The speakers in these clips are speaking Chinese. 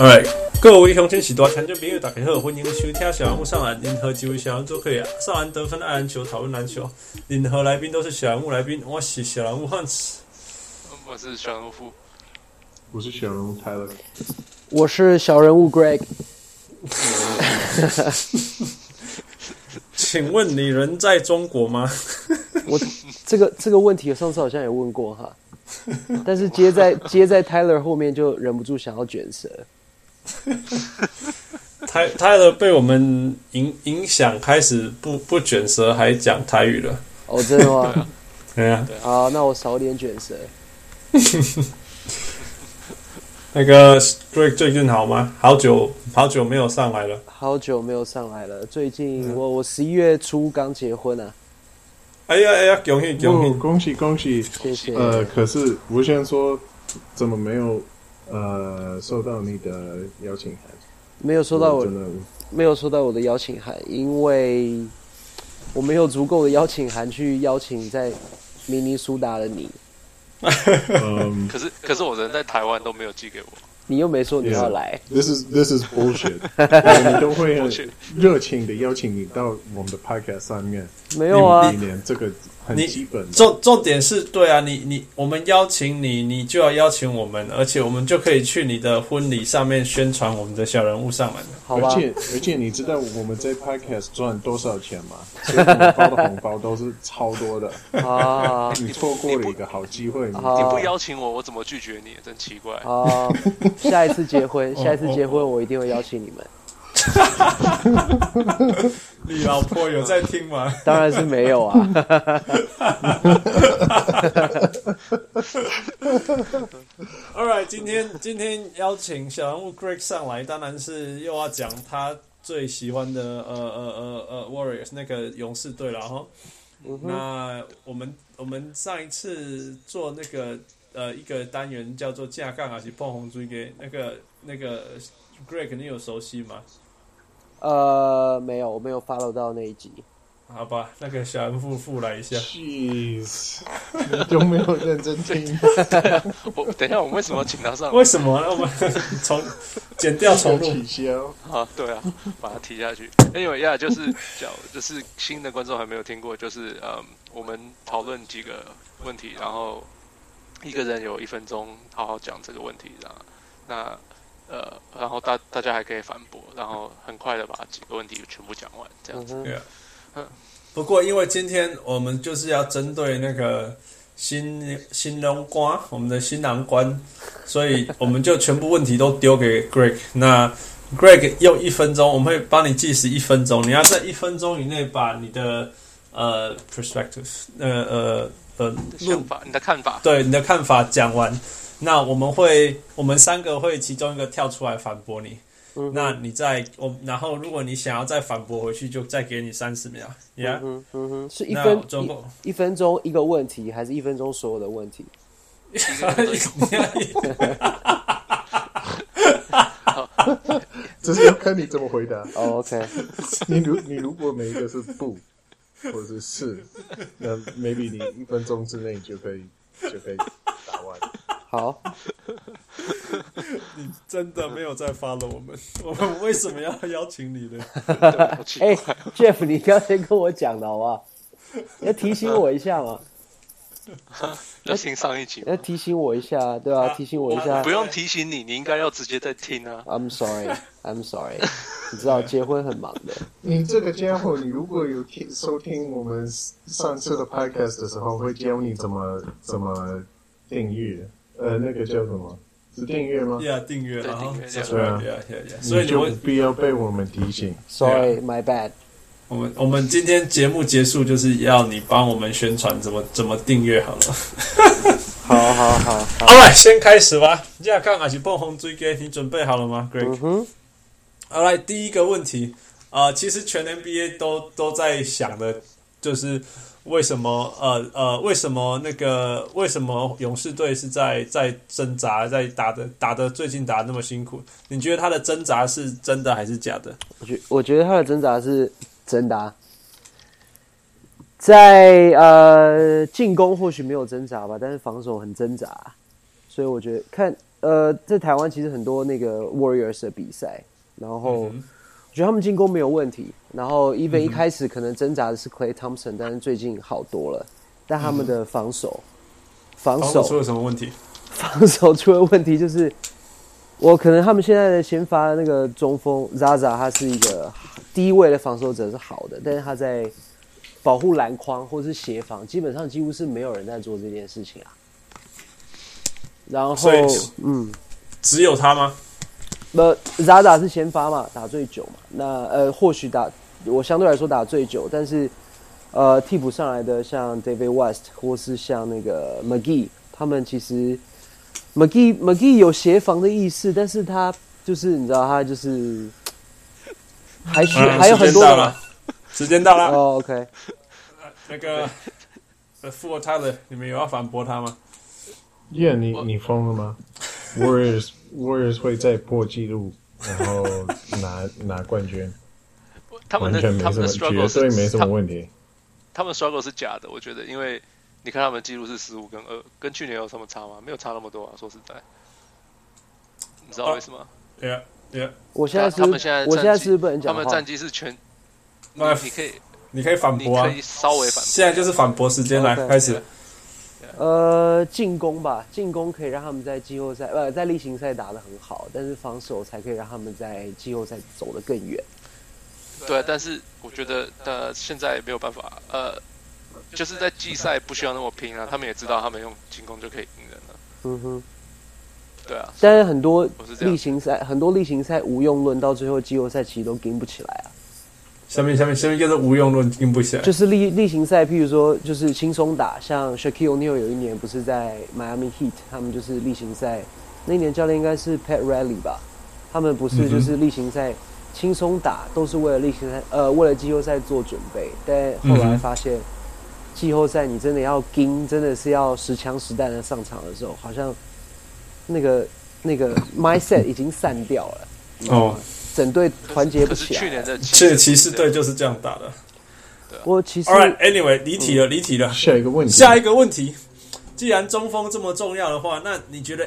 Alright，各位乡亲时代听众朋友，大家好，欢迎收听小人物上篮。任何几位小人物都可以上篮得分、爱篮球、讨论篮球。任何来宾都是小人物来宾。我是小人物汉斯，我是小人物富，我是小人物 Tyler，我是小人物 Greg。请问你人在中国吗？我这个这个问题，我上次好像也问过哈，但是接在接在 Tyler 后面就忍不住想要卷舌。泰 Tyler 被我们影影响，开始不不卷舌，还讲台语了。哦，真的吗？对啊。好，那我少点卷舌。那个 Greg 最近好吗？好久好久没有上来了。好久没有上来了。最近我我十一月初刚结婚啊。哎呀哎呀，恭喜恭喜恭喜恭喜！谢谢。呃，可是吴先说，怎么没有呃收到你的邀请函？没有收到我，没有收到我的邀请函，因为我没有足够的邀请函去邀请在明尼苏达的你。嗯，可是可是我人在台湾都没有寄给我，你又没说你要来。Yeah, this is this is bullshit。我们都会很热情的邀请你到我们的 podcast 上面。没有啊，一年这个很基本。重重点是对啊，你你我们邀请你，你就要邀请我们，而且我们就可以去你的婚礼上面宣传我们的小人物上门。好吧。而且而且你知道我们在 podcast 赚多少钱吗？所以我们包的红包都是超多的 啊！你错过了一个好机会，你不邀请我，我怎么拒绝你？真奇怪啊！下一次结婚，下一次结婚，我一定会邀请你们。你老婆有在听吗？当然是没有啊。All right，今天今天邀请小人物 Greg 上来，当然是又要讲他最喜欢的呃呃呃呃 Warriors 那个勇士队了哈。那我们我们上一次做那个呃一个单元叫做架杠还是碰红锥给那个那个 Greg，你有熟悉吗？呃，没有，我没有 follow 到那一集。好吧，那个小人物复来一下。Jeez，你都没有认真听。我等一下，我们为什么请他上？为什么？我们从剪掉重录。取消。啊，对啊，把它提下去。因为呀，就是叫，就是新的观众还没有听过，就是嗯，我们讨论几个问题，然后一个人有一分钟，好好讲这个问题，然后那。呃，然后大大家还可以反驳，然后很快的把几个问题全部讲完，这样子。对啊。嗯。不过，因为今天我们就是要针对那个新新郎官，我们的新郎官，所以我们就全部问题都丢给 Greg。那 Greg 用一分钟，我们会帮你计时一分钟，你要在一分钟以内把你的呃 perspective，呃呃呃想法，你的看法，对你的看法讲完。那我们会，我们三个会其中一个跳出来反驳你。嗯、那你再我，然后如果你想要再反驳回去，就再给你三十秒。呀、yeah? 嗯，嗯哼，是一分钟一,一分钟一个问题，还是一分钟所有的问题？这是要看你怎么回答。哦、oh,，OK。你如你如果每一个是不，或者是是，那 maybe 你一分钟之内就可以就可以打完。好，你真的没有在 follow 我们？我们为什么要邀请你呢？哎、欸、，Jeff，你刚才跟我讲的好不好？要提醒我一下嘛。要听上一集，要提醒我一下，对啊，提醒我一下。不用提醒你，你应该要直接在听啊。I'm sorry, I'm sorry。你知道结婚很忙的。你这个家伙，你如果有听收听我们上次的 podcast 的时候，会教你怎么怎么订阅。呃，那个叫什么？是订阅吗？呀，订阅啊，对啊，所以就必要被我们提醒。Sorry, my bad。我们我们今天节目结束，就是要你帮我们宣传怎么怎么订阅好了。好好好，好来，先开始吧。这样看还是碰红追给你准备好了吗，Greg？嗯哼。好来，第一个问题啊、呃，其实全 NBA 都都在想的，就是。为什么？呃呃，为什么那个？为什么勇士队是在在挣扎，在打的打的最近打的那么辛苦？你觉得他的挣扎是真的还是假的？我觉我觉得他的挣扎是真的啊。在呃进攻或许没有挣扎吧，但是防守很挣扎，所以我觉得看呃，在台湾其实很多那个 Warriors 的比赛，然后我觉得他们进攻没有问题。然后 Even 一开始可能挣扎的是 Clay Thompson，但是最近好多了。但他们的防守，防守，防守出了什么问题？防守出了问题就是，我可能他们现在的先发的那个中锋 Zaza，他是一个低位的防守者是好的，但是他在保护篮筐或是协防，基本上几乎是没有人在做这件事情啊。然后，嗯，只有他吗？那 Zaza 是先发嘛，打最久嘛。那呃，或许打我相对来说打最久，但是呃，替补上来的像 David West 或是像那个 McGee，他们其实 McGee McGee 有协防的意思，但是他就是你知道他就是还需、嗯、还有很多的。时间到了。哦、oh,，OK。那个富尔泰勒，你们有要反驳他吗？耶、yeah,，你你疯了吗？Warriors Warriors 会再破纪录，然后拿拿冠军，他们的他们的 struggle 是没什么问题。他们 struggle 是假的，我觉得，因为你看他们记录是十五跟二，跟去年有什么差吗？没有差那么多啊，说实在，你知道为什么？Yeah Yeah，我现在是，他们现在我现在是不能讲，他们战绩是全，那你可以，你可以反驳啊，可以稍微反驳，现在就是反驳时间来开始。呃，进攻吧，进攻可以让他们在季后赛，呃，在例行赛打得很好，但是防守才可以让他们在季后赛走得更远。对，但是我觉得，呃，现在没有办法，呃，就是在季赛不需要那么拼啊，他们也知道他们用进攻就可以赢人了。嗯哼，对啊。但是很多例行赛，很多例行赛无用论，到最后季后赛其实都跟不起来啊。下面下面下面就是无用论听不起来，就是例例行赛，譬如说就是轻松打，像 Shaquille O'Neal 有一年不是在 Miami Heat，他们就是例行赛，那一年教练应该是 Pat Riley 吧，他们不是就是例行赛轻松打，都是为了例行赛呃为了季后赛做准备，但后来发现季后赛你真的要盯，真的是要实枪实弹的上场的时候，好像那个那个 mindset 已经散掉了哦。整队团结不起来。去年的这骑士队就是这样打的。我其实 All right，Anyway，离题了，离题了。下一个问题。下一个问题，既然中锋这么重要的话，那你觉得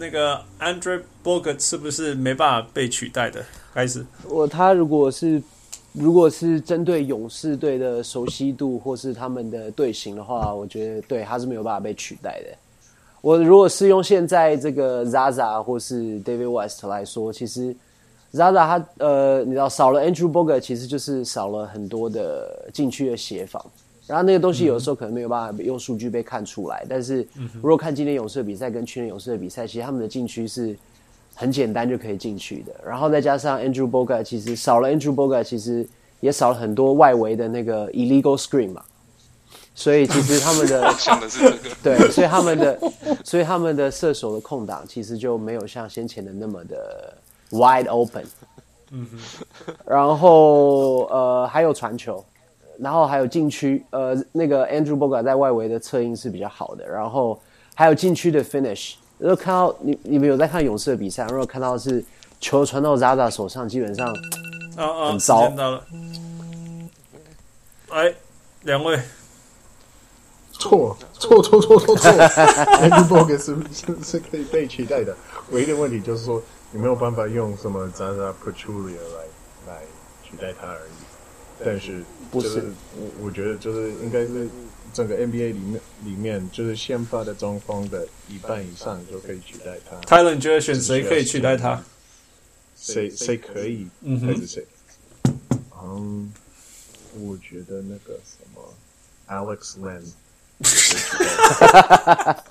那个 Andrew Bogut 是不是没办法被取代的？开始。我他如果是如果是针对勇士队的熟悉度或是他们的队形的话，我觉得对他是没有办法被取代的。我如果是用现在这个 Zaza 或是 David West 来说，其实。Zaza 他呃，你知道少了 Andrew Bogut，其实就是少了很多的禁区的协防，然后那个东西有的时候可能没有办法用数据被看出来。但是如果看今天勇士的比赛跟去年勇士的比赛，其实他们的禁区是很简单就可以进去的。然后再加上 Andrew Bogut，其实少了 Andrew Bogut，其实也少了很多外围的那个 illegal screen 嘛。所以其实他们的 想的是这个，对，所以他们的所以他们的射手的空档其实就没有像先前的那么的。Wide open，嗯哼，然后呃还有传球，然后还有禁区，呃那个 Andrew Bogut 在外围的策应是比较好的，然后还有禁区的 finish。如果看到你你们有在看勇士的比赛，如果看到是球传到 Zaza 手上，基本上很糟。啊啊、哎，两位错错错错错错，Andrew Bogut 是是是可以被取代的，唯一的问题就是说。你没有办法用什么 Zaza Pachulia 来来取代他而已，但是不是我我觉得就是应该是整个 NBA 里面里面就是先发的中锋的一半以上就可以取代他。Tyler，你觉得选谁可以取代他？谁谁可以？嗯还是谁？嗯，我觉得那个什么 Alex Len。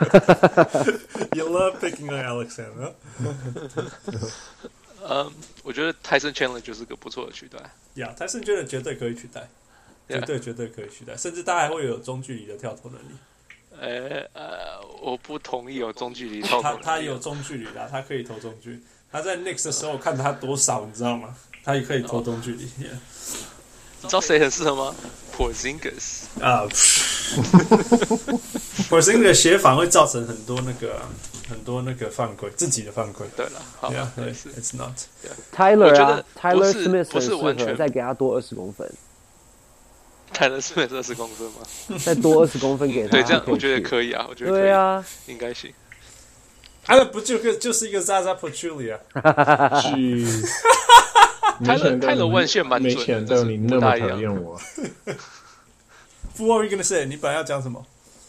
You love picking on Alexander。嗯，我觉得 Tyson Chandler 就是个不错的取代。呀，Tyson Chandler 绝对可以取代.绝对绝对可以取代，甚至他还会有中距离的跳投能力。呃呃，我不同意有中距离跳投。他他有中距离的，他可以投中距。他在 Knicks 的时候看他多少，你知道吗？他也可以投中距离。你知道谁很适合吗？Porzingis 啊。Porzingis 的鞋法会造成很多那个很多那个犯规，自己的犯规。对了，好，yeah, 对，It's not Tyler 啊，Tyler Smith 不是完全再给他多二十公分。Tyler Smith 二十公分吗？再多二十公分给他，对，这样我觉得可以啊，我觉得可以对啊，应该行。那不就个就是一个 Zaza Pachulia？去，泰勒泰勒万线蛮准的，没想到你那么讨厌我。What are you gonna say？你本来要讲什么？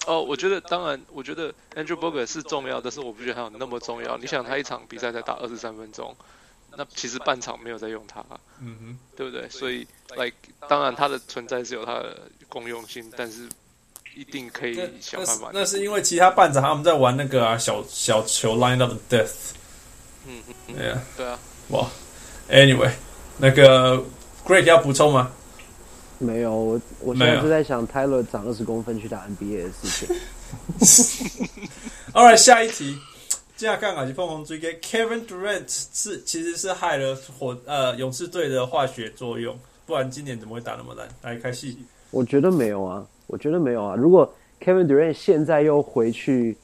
哦，我觉得当然，我觉得 Andrew Bogut 是重要，但是我不觉得他有那么重要。你想，他一场比赛才打二十三分钟，那其实半场没有在用他，嗯哼，对不对？所以，like，当然他的存在是有他的功用性，但是一定可以想办法。那是因为其他半场他们在玩那个啊小小球 line up death。嗯嗯，对啊，对啊。哇，Anyway，那个 Greg 要补充吗？没有，我我现在就在想 Tyler 长二十公分去打 NBA 的事情。All right，下一题，这样看啊，就碰碰追给 Kevin Durant 是其实是害了火呃勇士队的化学作用，不然今年怎么会打那么烂？来开戏，我觉得没有啊，我觉得没有啊。如果 Kevin Durant 现在又回去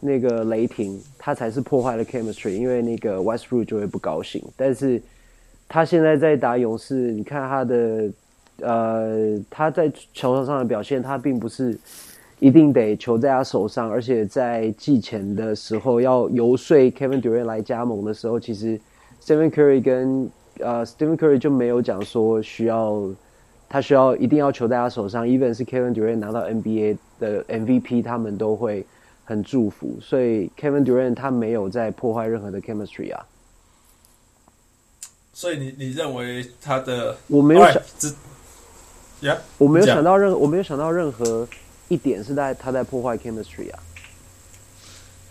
那个雷霆，他才是破坏了 chemistry，因为那个 Westbrook 就会不高兴。但是他现在在打勇士，你看他的。呃，他在球场上的表现，他并不是一定得球在他手上，而且在季前的时候要游说 Kevin Durant 来加盟的时候，其实 Stephen Curry 跟呃 Stephen Curry 就没有讲说需要他需要一定要球在他手上，even 是 Kevin Durant 拿到 NBA 的 MVP，他们都会很祝福，所以 Kevin Durant 他没有在破坏任何的 chemistry 啊。所以你你认为他的我没有想。Yeah, 我没有想到任何，我没有想到任何一点是在他在破坏 chemistry 啊。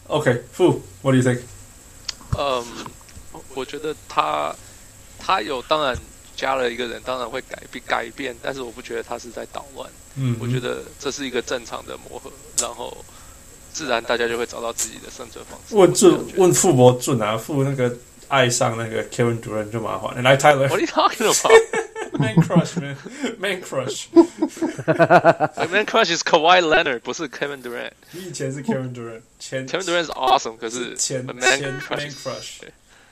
OK，Fu，What do you think？嗯，我觉得他他有当然加了一个人，当然会改变改变，但是我不觉得他是在捣乱。嗯，我觉得这是一个正常的磨合，然后自然大家就会找到自己的生存方式。问准问傅博准啊，傅那个爱上那个 Kevin Durant 就麻烦。来，Tyler。What are you talking about? Man crush man, man crush. man crush is Kawhi Leonard，不是 Kevin Durant。你以前是 Kevin Durant，前 Kevin Durant 是 awesome，可是前 man 前 crush，man crush，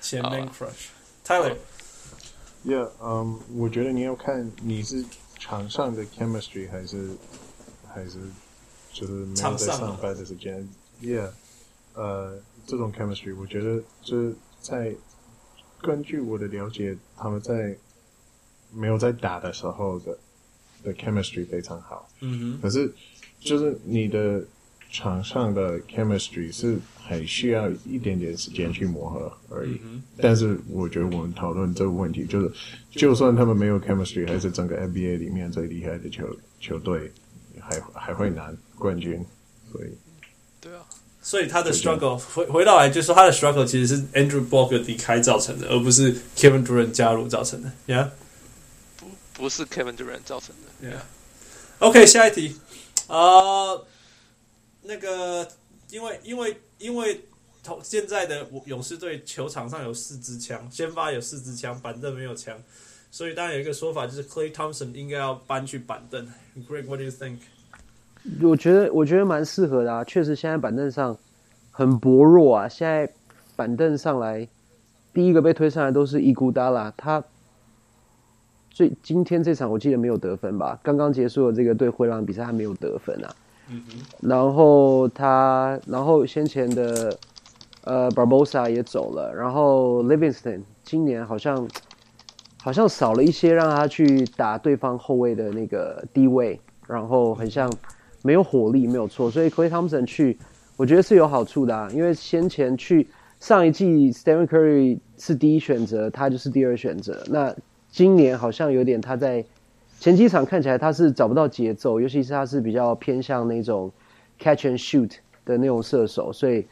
前 man crush。Tyler，Yeah，嗯，我觉得你要看你是场上的 chemistry 还是还是就是没有在上班的时间。Yeah，呃，这种 chemistry，我觉得就是在根据我的了解，他们在。 没有在打的时候的的 chemistry 非常好，嗯哼。可是就是你的场上的 chemistry 是很需要一点点时间去磨合而已。嗯、但是我觉得我们讨论这个问题，就是就算他们没有 chemistry，还是整个 NBA 里面最厉害的球球队，还还会拿冠军。所以，对啊。所以他的 struggle 回回到来就是说他的 struggle 其实是 Andrew Bogut 离开造成的，而不是 Kevin Durant 加入造成的。Yeah。不是 Kevin Durant 造成的。Yeah. OK，下一题。啊、uh,，那个，因为因为因为现在的勇士队球场上有四支枪，先发有四支枪，板凳没有枪，所以当然有一个说法就是 Clay Thompson 应该要搬去板凳。Greg，What do you think？我觉得我觉得蛮适合的啊，确实现在板凳上很薄弱啊。现在板凳上来第一个被推上来都是伊古达拉，他。所以今天这场我记得没有得分吧？刚刚结束的这个对灰狼比赛，他没有得分啊。嗯哼。然后他，然后先前的呃 Barbosa 也走了，然后 Livingston 今年好像好像少了一些让他去打对方后卫的那个低位，然后很像没有火力，没有错。所以 Klay Thompson 去，我觉得是有好处的啊，因为先前去上一季 Stephen Curry 是第一选择，他就是第二选择。那今年好像有点，他在前几场看起来他是找不到节奏，尤其是他是比较偏向那种 catch and shoot 的那种射手，所以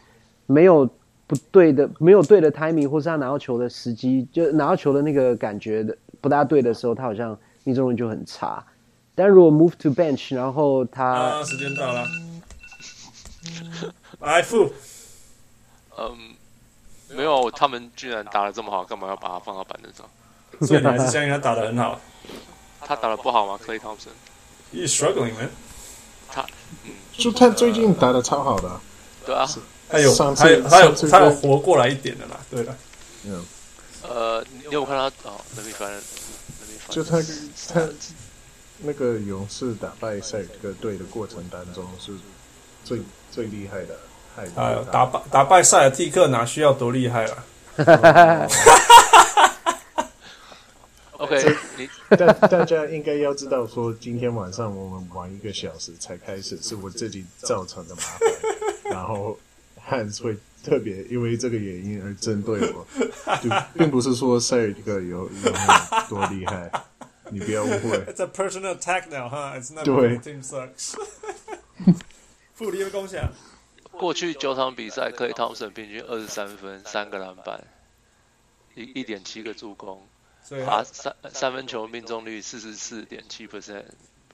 没有不对的，没有对的 timing，或是他拿到球的时机，就拿到球的那个感觉的不大对的时候，他好像命中率就很差。但如果 move to bench，然后他啊，时间到了，来付，嗯，没有，他们居然打得这么好，干嘛要把他放到板凳上？所以你还是相信他打得很好？他打得不好吗？Klay Thompson，He's struggling man。他，嗯，就他最近打得超好的。对啊，他有，他有，他有，他有活过来一点的啦。对了，嗯，呃，你有看他哦？那边反正，就他他那个勇士打败塞尔特队的过程当中，是最最厉害的。太哎呦，打败打败塞尔蒂克哪需要多厉害啊？OK，你 大大家应该要知道，说今天晚上我们玩一个小时才开始，是我自己造成的麻烦。然后汉会特别因为这个原因而针对我，就 并不是说塞尔蒂克有有多厉害，你不要误会。It's a personal attack now, huh? It's not 对 team sucks. 傅立的贡献，过去九场比赛，克雷汤普森平均二十三分，三个篮板，一一点七个助攻。所以啊，三三分球命中率四十四点七 percent，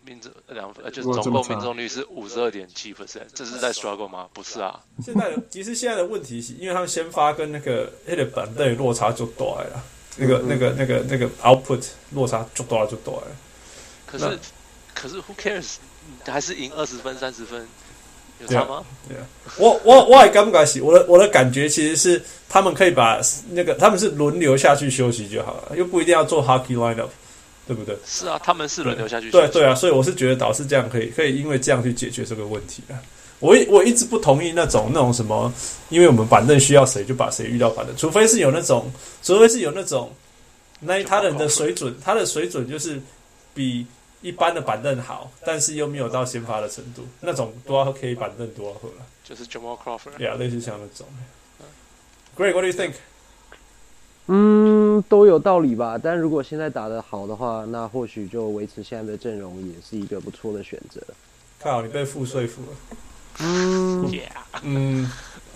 命中两分就是总共命中率是五十二点七 percent，这是在 struggle 吗？不是啊。现在的其实现在的问题是，因为他们先发跟那个那个板凳落差就大了，那个那个那个那个 output 落差就大就大了。可是可是 who cares？还是赢二十分三十分。有差吗？对啊，我我我也感觉是，我的我的感觉其实是他们可以把那个他们是轮流下去休息就好了，又不一定要做 hockey lineup，对不对？是啊，他们是轮流下去休息。对对啊，所以我是觉得导师这样可以可以因为这样去解决这个问题啊。我我一直不同意那种那种什么，因为我们板凳需要谁就把谁遇到板凳，除非是有那种，除非是有那种，那他人的水准，他的水准就是比。一般的板凳好，但是又没有到先发的程度，那种都要可以板凳多喝了。就是 Jamal Crawford，呀类似像那种。Great，what do you think？嗯，都有道理吧。但如果现在打得好的话，那或许就维持现在的阵容也是一个不错的选择。看好你被负说服了。嗯，Yeah. 嗯，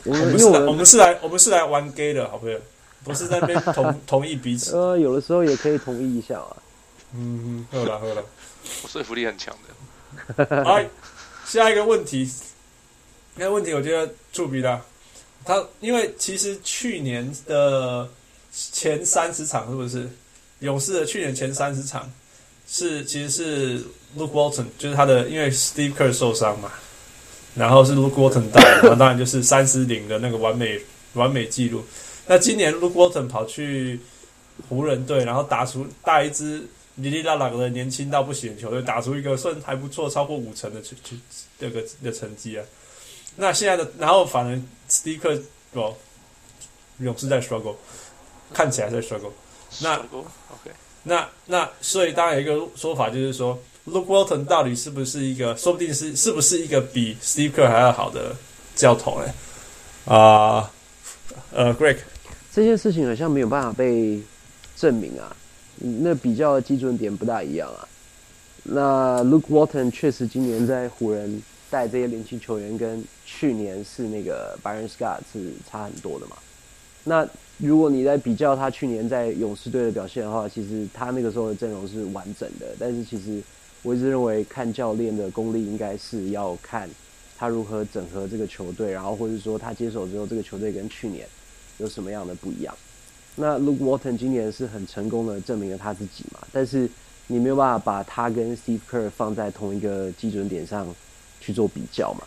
我们是来我们是来我们是来玩 gay 的好朋友，不是在那边同 同意彼此。呃，有的时候也可以同意一下啊。嗯，喝了喝了。我说服力很强的。好，下一个问题，那个问题我觉得触笔的，他因为其实去年的前三十场是不是勇士的去年前三十场是其实是 Luke Walton，就是他的因为 Steve Kerr 受伤嘛，然后是 Luke Walton 带，然后当然就是三十零的那个完美完美记录。那今年 Luke Walton 跑去湖人队，然后打出带一支。哩哩啦啦的年轻到不行的球队，打出一个算还不错，超过五成的成这个的成绩啊。那现在的，然后反而斯蒂克哦，勇士在 struggle，看起来在 struggle。那 OK，那那所以当然有一个说法就是说，Luke Walton 到底是不是一个，说不定是是不是一个比 Steve Kerr 还要好的教头呢？啊、呃，呃，Greg，这件事情好像没有办法被证明啊。那比较的基准点不大一样啊。那 Luke Walton 确实今年在湖人带这些年轻球员，跟去年是那个 Byron Scott 是差很多的嘛。那如果你在比较他去年在勇士队的表现的话，其实他那个时候的阵容是完整的。但是其实我一直认为看教练的功力应该是要看他如何整合这个球队，然后或者说他接手之后这个球队跟去年有什么样的不一样。那 Luke Walton 今年是很成功的证明了他自己嘛，但是你没有办法把他跟 Steve Kerr 放在同一个基准点上去做比较嘛。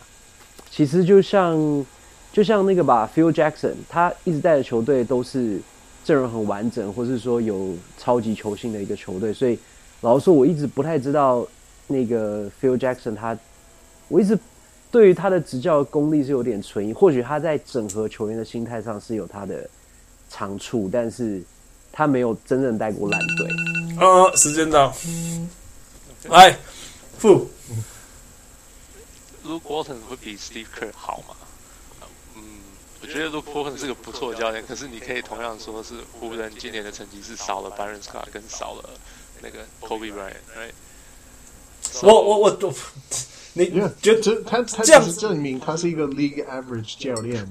其实就像就像那个吧，Phil Jackson，他一直带的球队都是阵容很完整，或是说有超级球星的一个球队，所以老实说，我一直不太知道那个 Phil Jackson 他，我一直对于他的执教功力是有点存疑，或许他在整合球员的心态上是有他的。长处，但是他没有真正带过烂队。呃，时间到，来，傅，Luke Walton 会比 Steve Kerr 好吗？嗯，我觉得 Luke Walton 是个不错的教练，可是你可以同样说是湖人今年的成绩是少了 Byron Scott 跟少了那个 Kobe Bryant，right？So, 我我我我。你觉得他他这样证明他是一个 league average 教练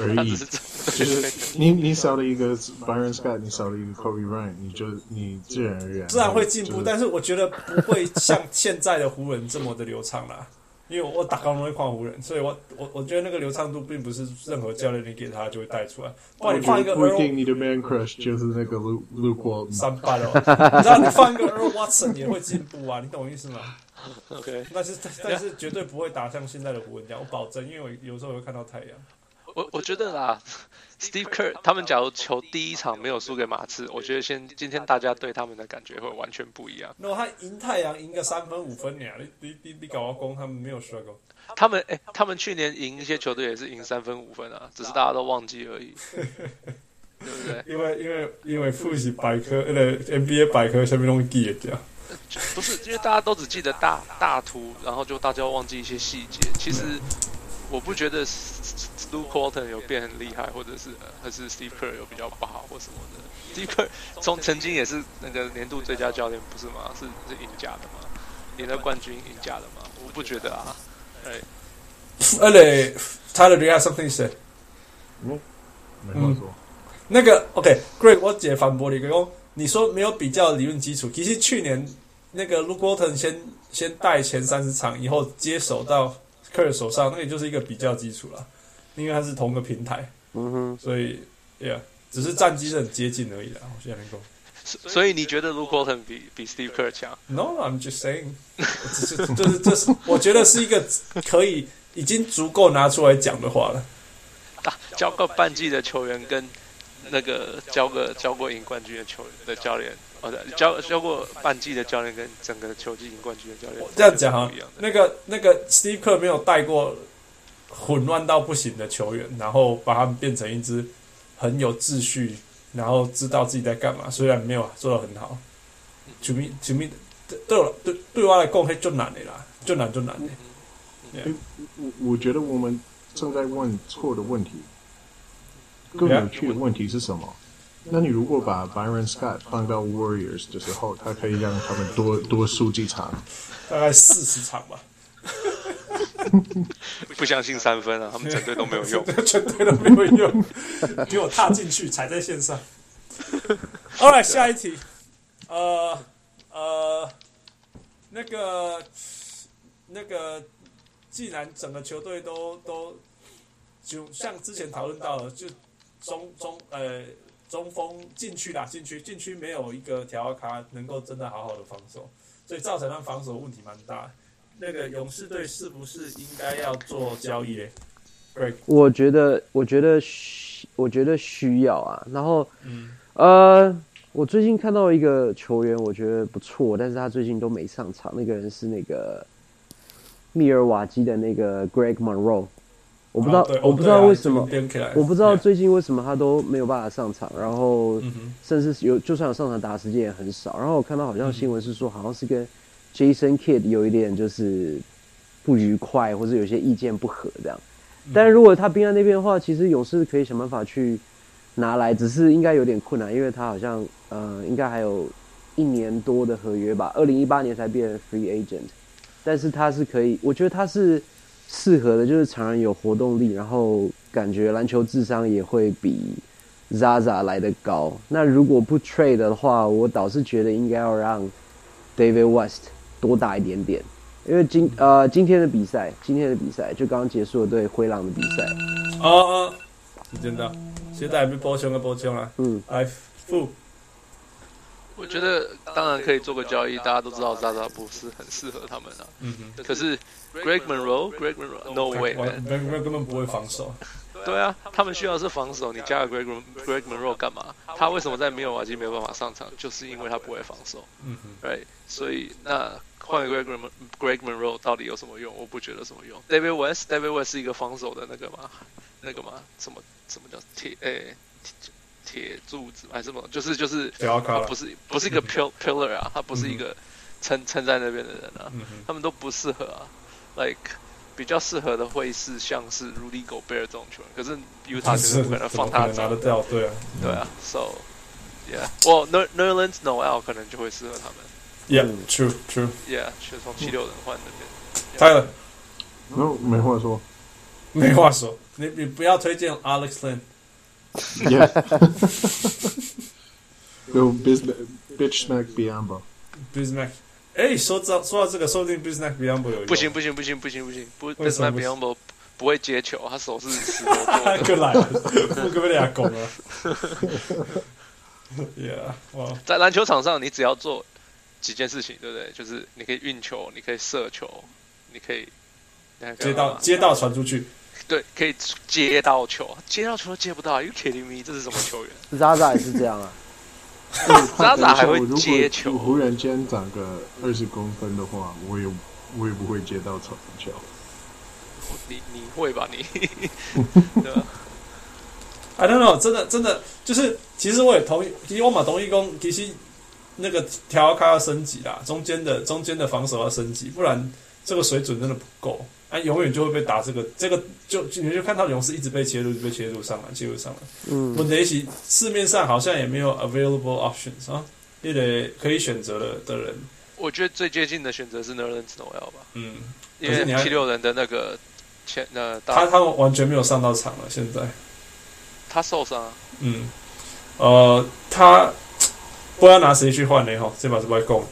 而已，就是 你你少了一个 Byron Scott，你少了一个 Kobe Bryant，你就你自然而然自然会进步，但是我觉得不会像现在的湖人这么的流畅啦。因为我打高中会换湖人，所以我我我觉得那个流畅度并不是任何教练你给他就会带出来。不然你放一个 Earl，不一定你的 man crush 就是那个 Luke Luke Walton 三八哦，你知道你放一个 Earl Watson 也会进步啊，你懂我意思吗？OK，但是但是绝对不会打像现在的湖人这样，我保证，因为我有时候会看到太阳。我我觉得啦，Steve Kerr 他们假如球第一场没有输给马刺，我觉得先今天大家对他们的感觉会完全不一样。那他赢太阳赢个三分五分呀，你你你你搞我攻，他们没有输过。他们哎、欸，他们去年赢一些球队也是赢三分五分啊，只是大家都忘记而已，对不对？因为因为因为复习百科那个 NBA 百科下面东西记得掉。不是，因为大家都只记得大大图，然后就大家忘记一些细节。其实我不觉得 Luke Walton 有变很厉害，或者是还是 Steve Kerr 有比较不好或什么的。Steve Kerr 从曾经也是那个年度最佳教练，不是吗？是是赢家的吗？赢了冠军赢家的吗？我不觉得啊。哎，而且 Tyler，do you have something to say？嗯，没话说。那个 OK，Greg，我姐反驳你，个讲。你说没有比较理论基础，其实去年那个 Luke Walton 先先带前三十场，以后接手到 Kerr 手上，那也就是一个比较基础了，因为它是同个平台，嗯哼，所以，Yeah，只是战绩是很接近而已啦。我现在能够，所以你觉得 Luke Walton 比比 Steve Kerr 强？No，I'm just saying，只是就是这是我觉得是一个可以已经足够拿出来讲的话了。打交个半季的球员跟。那个教个教过赢冠军的球员的教练，哦对，教教过半季的教练跟整个球季赢冠军的教练，这样讲哈，那个那个 Steve Kerr 没有带过混乱到不行的球员，然后把他们变成一支很有秩序，然后知道自己在干嘛。虽然没有做的很好，球迷球迷对我对对我来讲还就难的啦，就难就难的。我我觉得我们正在问错的问题。更有趣的问题是什么？那你如果把 Byron Scott 放到 Warriors 的时候，他可以让他们多多输几场，大概四十场吧。不相信三分啊，他们整队都没有用，全队都没有用，给我踏进去，踩在线上。All right，下一题。呃呃，那个那个，既然整个球队都都就像之前讨论到了，就。中中呃中锋禁区啦，禁区禁区没有一个条卡能够真的好好的防守，所以造成他防守问题蛮大。那个勇士队是不是应该要做交易嘞？我觉得，我觉得需，我觉得需要啊。然后，嗯，呃，我最近看到一个球员，我觉得不错，但是他最近都没上场。那个人是那个密尔瓦基的那个 Greg Monroe。我不知道，哦、我不知道为什么，啊、我不知道最近为什么他都没有办法上场，然后甚至有就算有上场打的时间也很少。然后我看到好像新闻是说，好像是跟 Jason Kidd 有一点就是不愉快，或者有些意见不合这样。但是如果他兵在那边的话，其实勇士可以想办法去拿来，只是应该有点困难，因为他好像呃应该还有一年多的合约吧，二零一八年才变成 Free Agent。但是他是可以，我觉得他是。适合的就是常人有活动力，然后感觉篮球智商也会比 Zaza 来得高。那如果不 trade 的话，我倒是觉得应该要让 David West 多打一点点，因为今呃今天的比赛，今天的比赛就刚刚结束了对灰狼的比赛。哦哦，是真的，现在还没补充的补充啊。嗯，I f 我觉得当然可以做个交易，大家都知道扎扎不是很适合他们啊。嗯哼。可是 Greg Monroe，Greg Monroe，No way，Greg Monroe 根本不会防守。对啊，他们需要的是防守，你加个 Greg Greg Monroe 干嘛？他为什么在没有瓦基没有办法上场？就是因为他不会防守。嗯哼。Right，所以那换 Greg Greg Monroe 到底有什么用？我不觉得什么用。David West，David West 是一个防守的那个吗？那个吗？什么什么叫铁？诶。铁柱子还是什么？就是就是他，不是不是一个 pillar 啊，他不是一个撑撑在那边的人啊，他们都不适合啊。Like 比较适合的会是像是 Rudy Gobert 这种球员，可是 Utah 就是不可能放他拿得掉，对啊，对啊。So yeah，我 Nerlens Noel 可能就会适合他们。Yeah，true true。Yeah，是从七六人换那边。Tyler，没没话说，没话说。你你不要推荐 Alex Len。Yeah. Go bitch smack Biyombo. Bismack，哎，说到说到这个，说不定 Bismack Biyombo 有。不行不行不行不行不行，不 Bismack Biyombo 不会接球，他手是石头做的。过来，不跟人家讲了。Yeah，哇，在篮球场上，你只要做几件事情，对不对？就是你可以运球，你可以射球，你可以接到接到传出去。对，可以接到球，接到球都接不到，又 kidding me，这是什么球员？渣渣也是这样啊。渣渣还会接球。忽然间长个二十公分的话，我也我也不会接到球。你你会吧？你对吧？I don't know，真的真的就是，其实我也同意，其实我蛮同意讲，其实那个调卡要升级啦，中间的中间的防守要升级，不然这个水准真的不够。啊，永远就会被打这个，这个就你就看到勇士一直被切入，被切入上来，切入上来。嗯，问题是市面上好像也没有 available options 啊，也得可以选择的的人。我觉得最接近的选择是 Nerlens Noel 吧。嗯，因为七六人的那个前呃，他他们完全没有上到场了，现在他受伤。嗯，呃，他不知道拿谁去换呢？哈，这把是外供。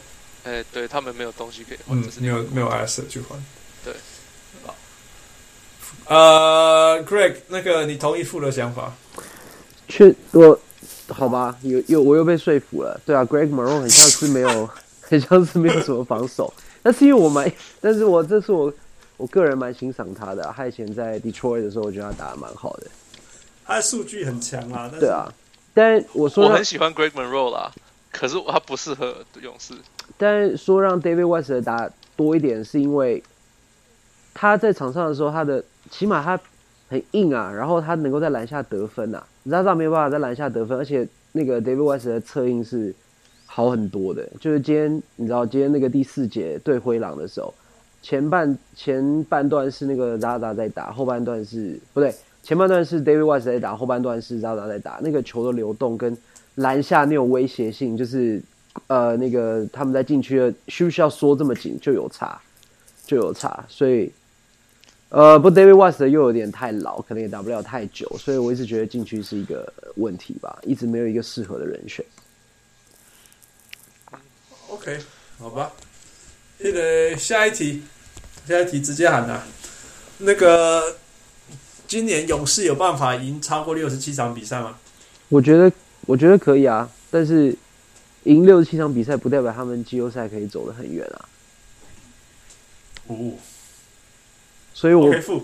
哎，对他们没有东西可以换，嗯，没有没有 asset 去换。对。呃、uh,，Greg，那个你同意傅的想法？确我好吧，又又我又被说服了。对啊，Greg Monroe 很像是没有，很像是没有什么防守。但是因为我蛮，但是我这是我我个人蛮欣赏他的、啊。他以前在 Detroit 的时候，我觉得他打的蛮好的。他的数据很强啊。对啊，但我说我很喜欢 Greg Monroe 啦，可是他不适合勇士。但说让 David West 打多一点，是因为他在场上的时候，他的。起码他很硬啊，然后他能够在篮下得分啊。扎扎没有办法在篮下得分，而且那个 David West 的策应是好很多的。就是今天你知道，今天那个第四节对灰狼的时候，前半前半段是那个扎扎在打，后半段是不对，前半段是 David West 在打，后半段是扎扎在打。那个球的流动跟篮下那种威胁性，就是呃那个他们在禁区的需不需要缩这么紧就有差，就有差，所以。呃，不，David West 又有点太老，可能也打不了太久，所以我一直觉得禁区是一个问题吧，一直没有一个适合的人选。OK，好吧，那个下一题，下一题直接喊啊，那个今年勇士有办法赢超过六十七场比赛吗？我觉得，我觉得可以啊，但是赢六十七场比赛不代表他们季后赛可以走得很远啊。哦。所以我，我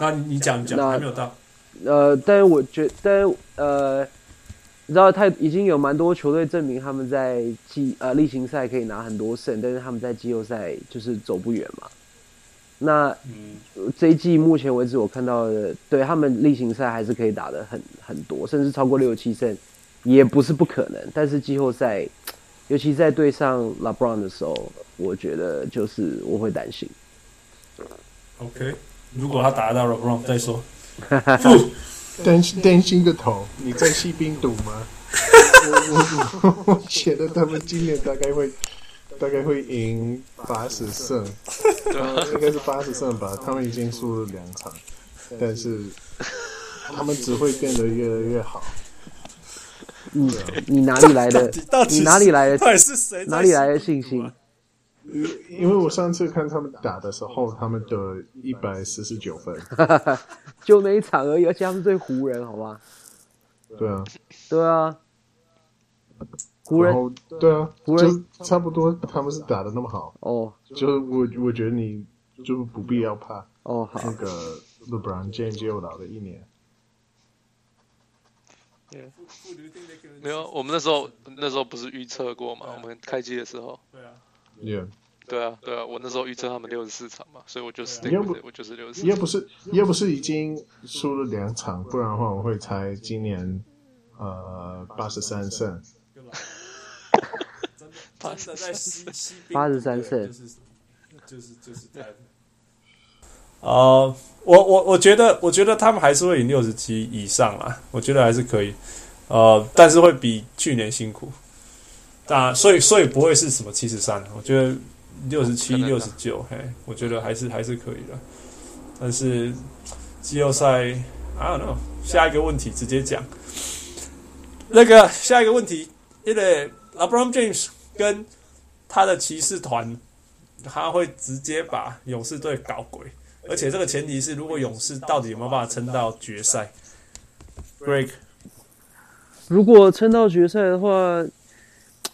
那你讲讲还没有到，呃，但是我觉得，但是呃，你知道，他已经有蛮多球队证明他们在季呃例行赛可以拿很多胜，但是他们在季后赛就是走不远嘛。那、嗯、这一季目前为止，我看到的，对他们例行赛还是可以打的很很多，甚至超过六七胜，也不是不可能。但是季后赛，尤其在对上 LeBron 的时候，我觉得就是我会担心。OK，如果他打得到 LeBron 再说。担心担心个头！你在西兵赌吗？我我我觉得他们今年大概会大概会赢八十胜，应该是八十胜吧。他们已经输了两场，但是他们只会变得越来越好。你你哪里来的？你哪里来的？到底是谁？哪里来的信心？因为我上次看他们打的时候，他们得一百四十九分，就那一场而已，而且他们对湖人，好吧？对啊，对啊，湖人，对啊，湖人差不多，他们是打的那么好哦。就是我，我觉得你就不必要怕哦。好，那个 LeBron James 又老了一年。没有，我们那时候那时候不是预测过吗？我们开机的时候。对啊。Yeah. 对啊，对啊，我那时候预测他们六十四场嘛，所以我就 stay with it，我就是六十四。又不是，又不是已经输了两场，不然的话我会猜今年呃 八十三胜。八十三胜，八十三胜，就是就是就是在。呃，我我我觉得，我觉得他们还是会赢六十七以上啦，我觉得还是可以。呃，但是会比去年辛苦。啊，所以所以不会是什么七十三，我觉得六十七、六十九，嘿，我觉得还是还是可以的。但是季后赛，I don't know。下一个问题直接讲，那个下一个问题，因为 LeBron James 跟他的骑士团，他会直接把勇士队搞鬼，而且这个前提是，如果勇士到底有没有办法撑到决赛？Break，如果撑到决赛的话。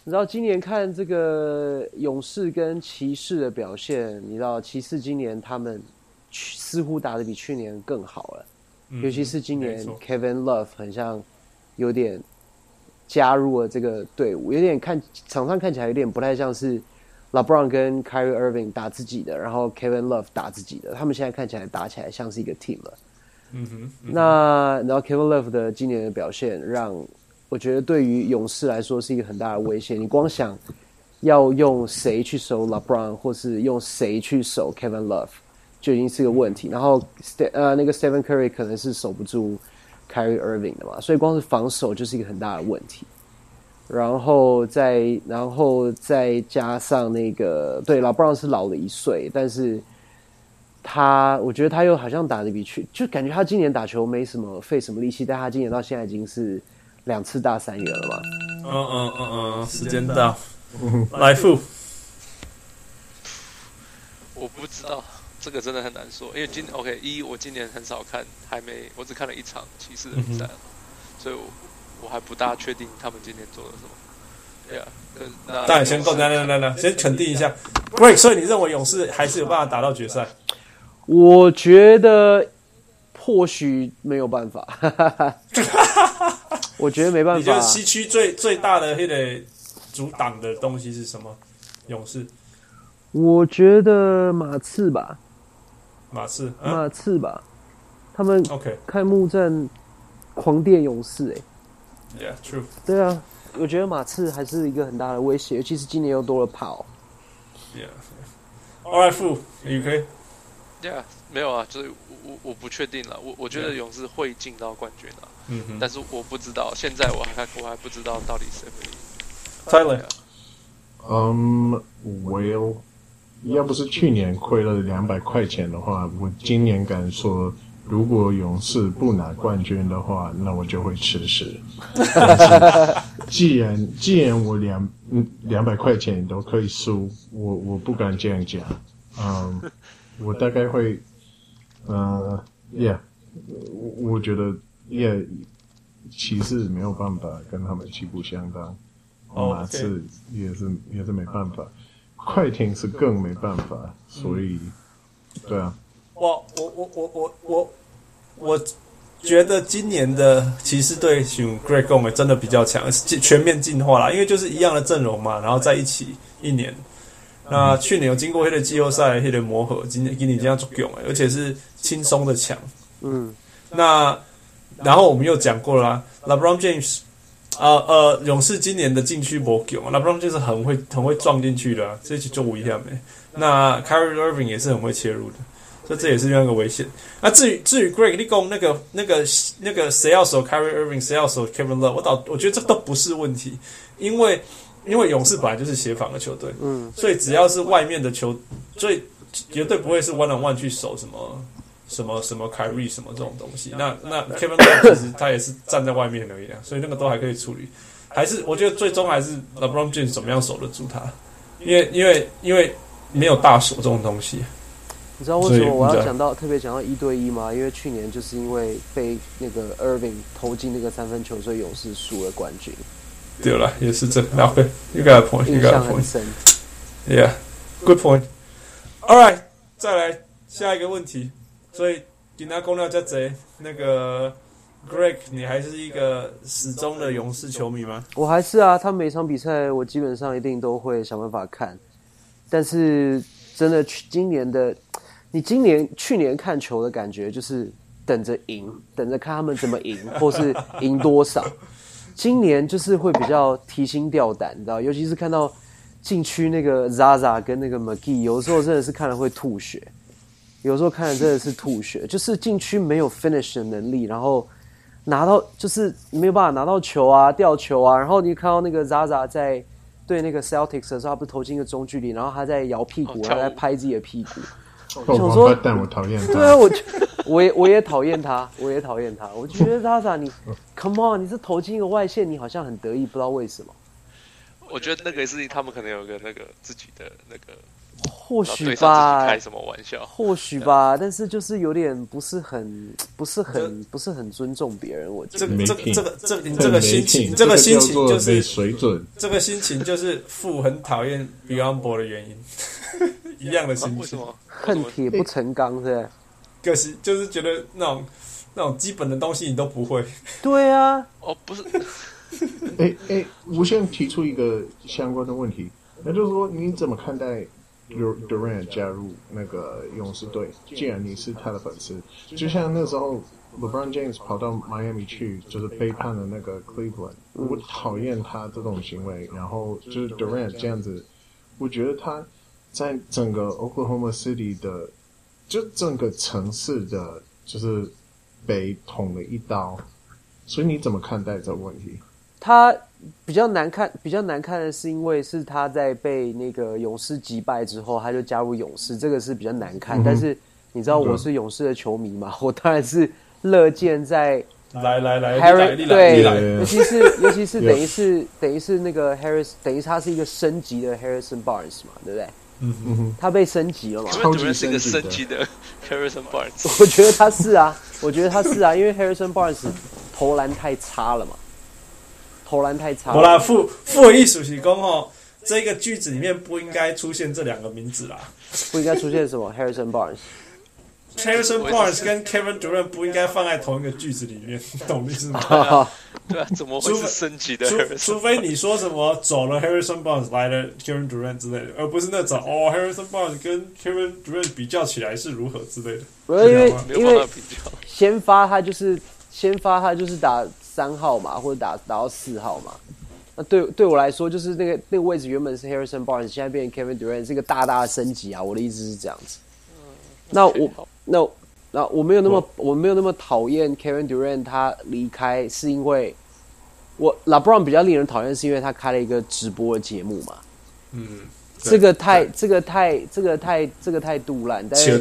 你知道今年看这个勇士跟骑士的表现，你知道骑士今年他们似乎打得比去年更好了，嗯尤其是今年 Kevin Love 很像有点加入了这个队伍，有点看场上看起来有点不太像是 LeBron 跟 Kyrie Irving 打自己的，然后 Kevin Love 打自己的，他们现在看起来打起来像是一个 team 了。嗯哼，那然后 Kevin Love 的今年的表现，让我觉得对于勇士来说是一个很大的威胁。你光想要用谁去守 LeBron，或是用谁去守 Kevin Love，就已经是个问题。然后 Ste 呃那个 Stephen Curry 可能是守不住 Kyrie Irving 的嘛，所以光是防守就是一个很大的问题。然后再然后再加上那个对 LeBron 是老了一岁，但是。他，我觉得他又好像打得比去，就感觉他今年打球没什么费什么力气，但他今年到现在已经是两次大三元了嘛。嗯嗯嗯嗯，时间到，来付。我不知道，这个真的很难说，因为今 OK 一我今年很少看，还没我只看了一场骑士的比赛，所以我我还不大确定他们今天做了什么。对啊，那先够，来来来来，先肯定一下，Great。所以你认为勇士还是有办法打到决赛？我觉得或许没有办法，我觉得没办法。你觉得西区最最大的那个阻挡的东西是什么？勇士？我觉得马刺吧，马刺，嗯、马刺吧，他们 OK 开幕战狂电勇士、欸，哎，Yeah，True，对啊，我觉得马刺还是一个很大的威胁，尤其是今年又多了跑。Yeah，All right，负，没有啊，就是我我不确定了。我我觉得勇士会进到冠军啊，嗯哼，但是我不知道，现在我还我还不知道到底谁会赢。Tyler，嗯、um,，Well，要不是去年亏了两百块钱的话，我今年敢说，如果勇士不拿冠军的话，那我就会吃屎。既然 既然我两嗯两百块钱都可以输，我我不敢这样讲。嗯、um,。我大概会，呃，Yeah，我我觉得，Yeah，骑士没有办法跟他们旗鼓相当，马刺也是也是没办法，快艇是更没办法，所以，对啊。我我我我我我我觉得今年的骑士队选 Greg Gomez 真的比较强，全面进化了，因为就是一样的阵容嘛，然后在一起一年。那去年有经过黑的季后赛黑的磨合，今年今年这样作用，而且是轻松的强。嗯，那然后我们又讲过了啦，LeBron James，呃呃，勇士今年的禁区没救，LeBron 就是很会很会撞进去的，啊，这就无一下没。那 Kyrie Irving 也是很会切入的，所以这也是另外一个危险。那至于至于 Greg，你讲那个那个那个谁要守 Kyrie Irving，谁要守 Kevin Love，我倒我觉得这都不是问题，因为。因为勇士本来就是协防的球队，嗯，所以只要是外面的球，所以绝对不会是 one on one 去守什么什么什么凯瑞什么这种东西。那那 Kevin Love 其实他也是站在外面而已啊，所以那个都还可以处理。还是我觉得最终还是 LeBron James 怎么样守得住他，因为因为因为没有大手这种东西。你知道为什么我要讲到特别讲到一对一吗？因为去年就是因为被那个 Irving 投进那个三分球，所以勇士输了冠军。对了，也是这个。OK，you got a point，you got a point。Yeah，good point。All right，再来下一个问题。所以，给他公料加贼，那个 Greg，你还是一个始终的勇士球迷吗？我还是啊，他每场比赛我基本上一定都会想办法看。但是，真的，今年的你今年去年看球的感觉就是等着赢，等着看他们怎么赢，或是赢多少。今年就是会比较提心吊胆，你知道，尤其是看到禁区那个 Zaza 跟那个 McGee，有时候真的是看了会吐血，有时候看了真的是吐血，就是禁区没有 finish 的能力，然后拿到就是没有办法拿到球啊，吊球啊，然后你看到那个 Zaza 在对那个 Celtics 的时候，他不是投进一个中距离，然后他在摇屁股，他在拍自己的屁股。我想说，但我讨厌。对啊，我我也我也讨厌他，我也讨厌他。我就觉得扎扎，你 come on，你是投进一个外线，你好像很得意，不知道为什么。我觉得那个是他们可能有个那个自己的那个，或许吧，开什么玩笑？或许吧，但是就是有点不是很不是很不是很尊重别人。我觉得这个这个这个这个心情，这个心情就是水准。这个心情就是父很讨厌 Beyond Ball 的原因。一样的心情，恨铁不成钢，是可惜就是觉得那种那种基本的东西你都不会。对啊，哦，不是，哎哎，我想提出一个相关的问题，那就是说你怎么看待 Durant 加入那个勇士队？既然你是他的粉丝，就像那时候 LeBron James 跑到 Miami 去，就是背叛了那个 Cleveland，我讨厌他这种行为。然后就是 Durant 这样子，我觉得他在整个 Oklahoma City 的，就整个城市的，就是被捅了一刀。所以你怎么看待这个问题？他比较难看，比较难看的是，因为是他在被那个勇士击败之后，他就加入勇士，这个是比较难看。嗯、但是你知道我是勇士的球迷嘛？嗯、我当然是乐见在来来来 Harry 对，尤其是尤其是等于是等于是那个 Harris，等于他是一个升级的 Harrison Barnes 嘛，对不对？嗯嗯哼，他被升级了嘛？超级是一个升级的 Harrison Barnes，我觉得他是啊，我觉得他是啊，因为 Harrison Barnes 投篮太差了嘛。投篮太差了。好啦，副副的意思是说吼，这个句子里面不应该出现这两个名字啦。不应该出现什么？Harrison Barnes，Harrison Barnes 跟 Kevin Durant 不应该放在同一个句子里面，懂意思吗？对啊，怎么会是升级的除？除非你说什么走了 Harrison Barnes 来了 Kevin Durant 之类的，而不是那种哦 Harrison Barnes 跟 Kevin Durant 比较起来是如何之类的。因为因为先发他就是先发他就是打。三号嘛，或者打打到四号嘛。那对对我来说，就是那个那个位置原本是 Harrison Barnes，现在变成 Kevin Durant，是一个大大的升级啊！我的意思是这样子。嗯、那我那那我没有那么我没有那么讨厌 Kevin Durant，他离开是因为我 LeBron 比较令人讨厌，是因为他开了一个直播的节目嘛。嗯，这个太这个太这个太这个太杜烂，但是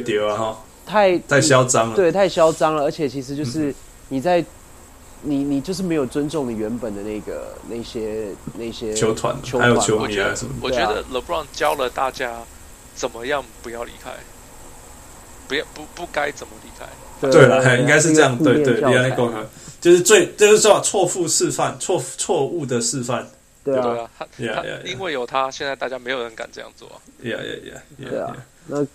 太太嚣张了，对，太嚣张了，而且其实就是你在。你你就是没有尊重你原本的那个那些那些球团，球还有球迷啊什么？我觉得 LeBron 教了大家怎么样不要离开，不要不不该怎么离开。对了，应该是这样。对对，离开共和就是最就是说错误示范，错错误的示范。对啊，他他因为有他，现在大家没有人敢这样做。Yeah yeah yeah。对啊，那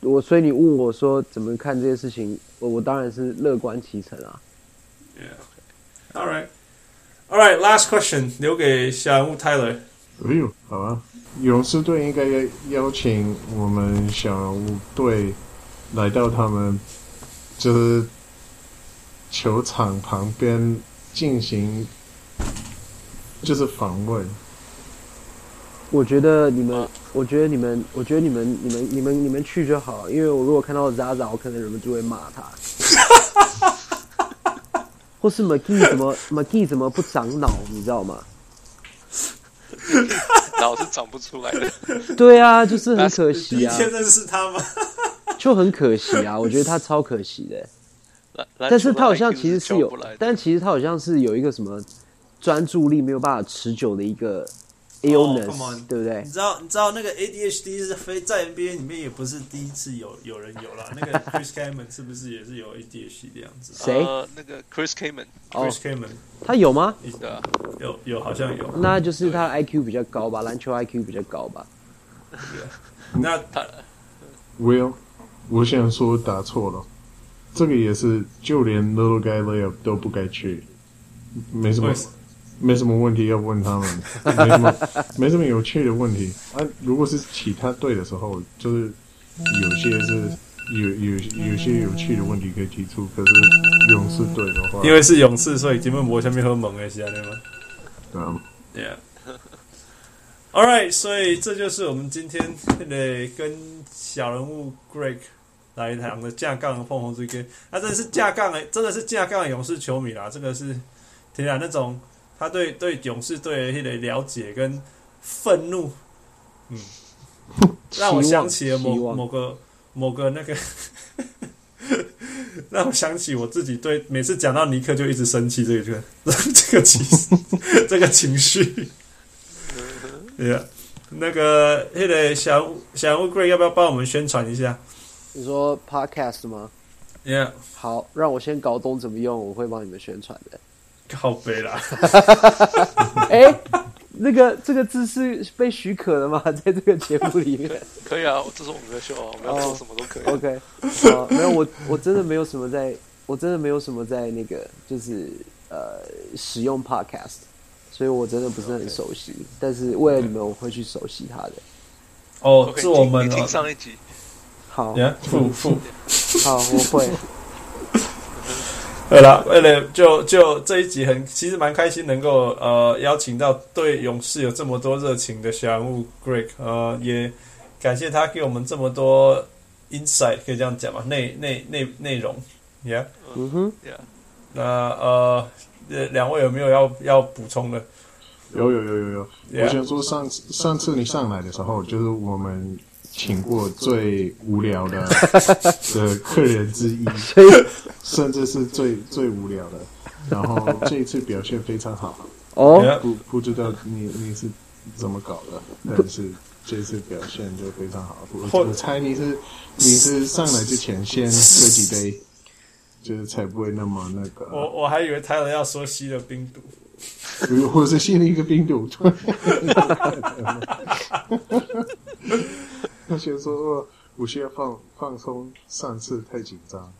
我所以你问我说怎么看这件事情，我我当然是乐观其成啊。Yeah. All right. All right. Last question，留给小人物 Tyler。哎呦，好啊！勇士队应该要邀请我们小人物队来到他们就是球场旁边进行就是访问。我觉得你们，我觉得你们，我觉得你们，你们，你们，你们去就好，因为我如果看到 Zaza，我可能忍不住会骂他。或是 McGee 怎么 McGee 怎么不长脑，你知道吗？脑是长不出来的。对啊，就是很可惜啊。第一天认识他吗？就很可惜啊，我觉得 他超可惜的。但是他好像其实是有，但其实他好像是有一个什么专注力没有办法持久的一个。illness、oh, 对不对？你知道，你知道那个 ADHD 是非在 NBA 里面也不是第一次有有人有了。那个 Chris Kaman 是不是也是有 ADHD 的样子？谁？呃，那个 Chris Kaman，Chris、oh, Kaman，他有吗？有有好像有。那就是他 IQ 比较高吧，篮球 IQ 比较高吧。那他，Will，我想说打错了，这个也是就连 Little Guy Layup 都不该去，没什么。没什么问题要问他们，没什么 没什么有趣的问题啊。如果是其他队的时候，就是有些是有有有些有趣的问题可以提出。可是勇士队的话，因为是勇士，所以基本没下面很猛一些，对吗？对啊。Yeah. All right，所以这就是我们今天的跟小人物 Greg 来谈的架杠的凤凰之歌。他真的是架杠的，真的是架杠的勇士球迷啦。这个是天啊，那种。他对对勇士队的了解跟愤怒，嗯，让我想起了某某个某个那个，让我想起我自己对每次讲到尼克就一直生气这个 这个这个情这个情绪，对呀，那个那个小小乌龟要不要帮我们宣传一下？你说 Podcast 吗？Yeah，好，让我先搞懂怎么用，我会帮你们宣传的。靠背啦！哎，那个这个字是被许可的吗？在这个节目里面？可以啊，这是我们的秀啊，我们要做什么都可以。OK，啊，没有我我真的没有什么在，我真的没有什么在那个就是呃使用 Podcast，所以我真的不是很熟悉。Okay. 但是为了你们，我会去熟悉它的。哦，是我们听上一集。好，付付，好，我会。对了，为了就就这一集很其实蛮开心，能够呃邀请到对勇士有这么多热情的小人物 Greg，呃也感谢他给我们这么多 insight，可以这样讲嘛，内内内内容，Yeah，嗯哼，Yeah，那呃两位有没有要要补充的？有有有有有，yeah. 我想说上上次你上来的时候，就是我们。请过最无聊的 的客人之一，甚至是最最无聊的。然后这一次表现非常好哦，不不知道你你是怎么搞的，但是这次表现就非常好。我我猜你是你是上来之前先喝几杯，就是才不会那么那个。我我还以为泰勒要说吸了冰毒，或者是吸了一个冰毒。他先说：“我需要放放松，上次太紧张。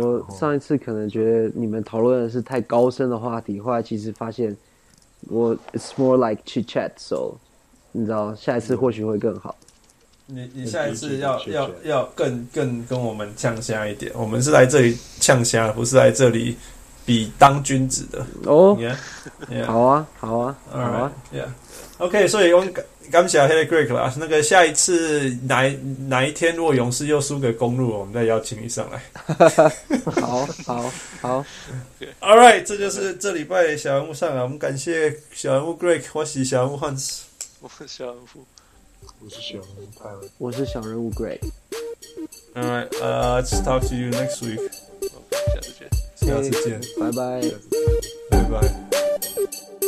我上一次可能觉得你们讨论的是太高深的话题，后来其实发现我 it's more like chit chat，so 你知道，下一次或许会更好。你你下一次要要要更更跟我们呛虾一点，我们是来这里呛虾，不是来这里比当君子的哦。Yeah, yeah. 好啊，好啊，好啊，Yeah，OK，所以我们。感谢 Hey Greg 啦，那个下一次哪哪一天如果勇士又输给公鹿，我们再邀请你上来。好好好，All right，这就是这礼拜小人物上来，我们感谢小人物 Greg，我是小人物 Hans，我是小人物，我是小人物 Tyler，我是小人物 Greg。All right，呃、uh,，let's talk to you next week。下次见，下次见，拜拜，拜拜。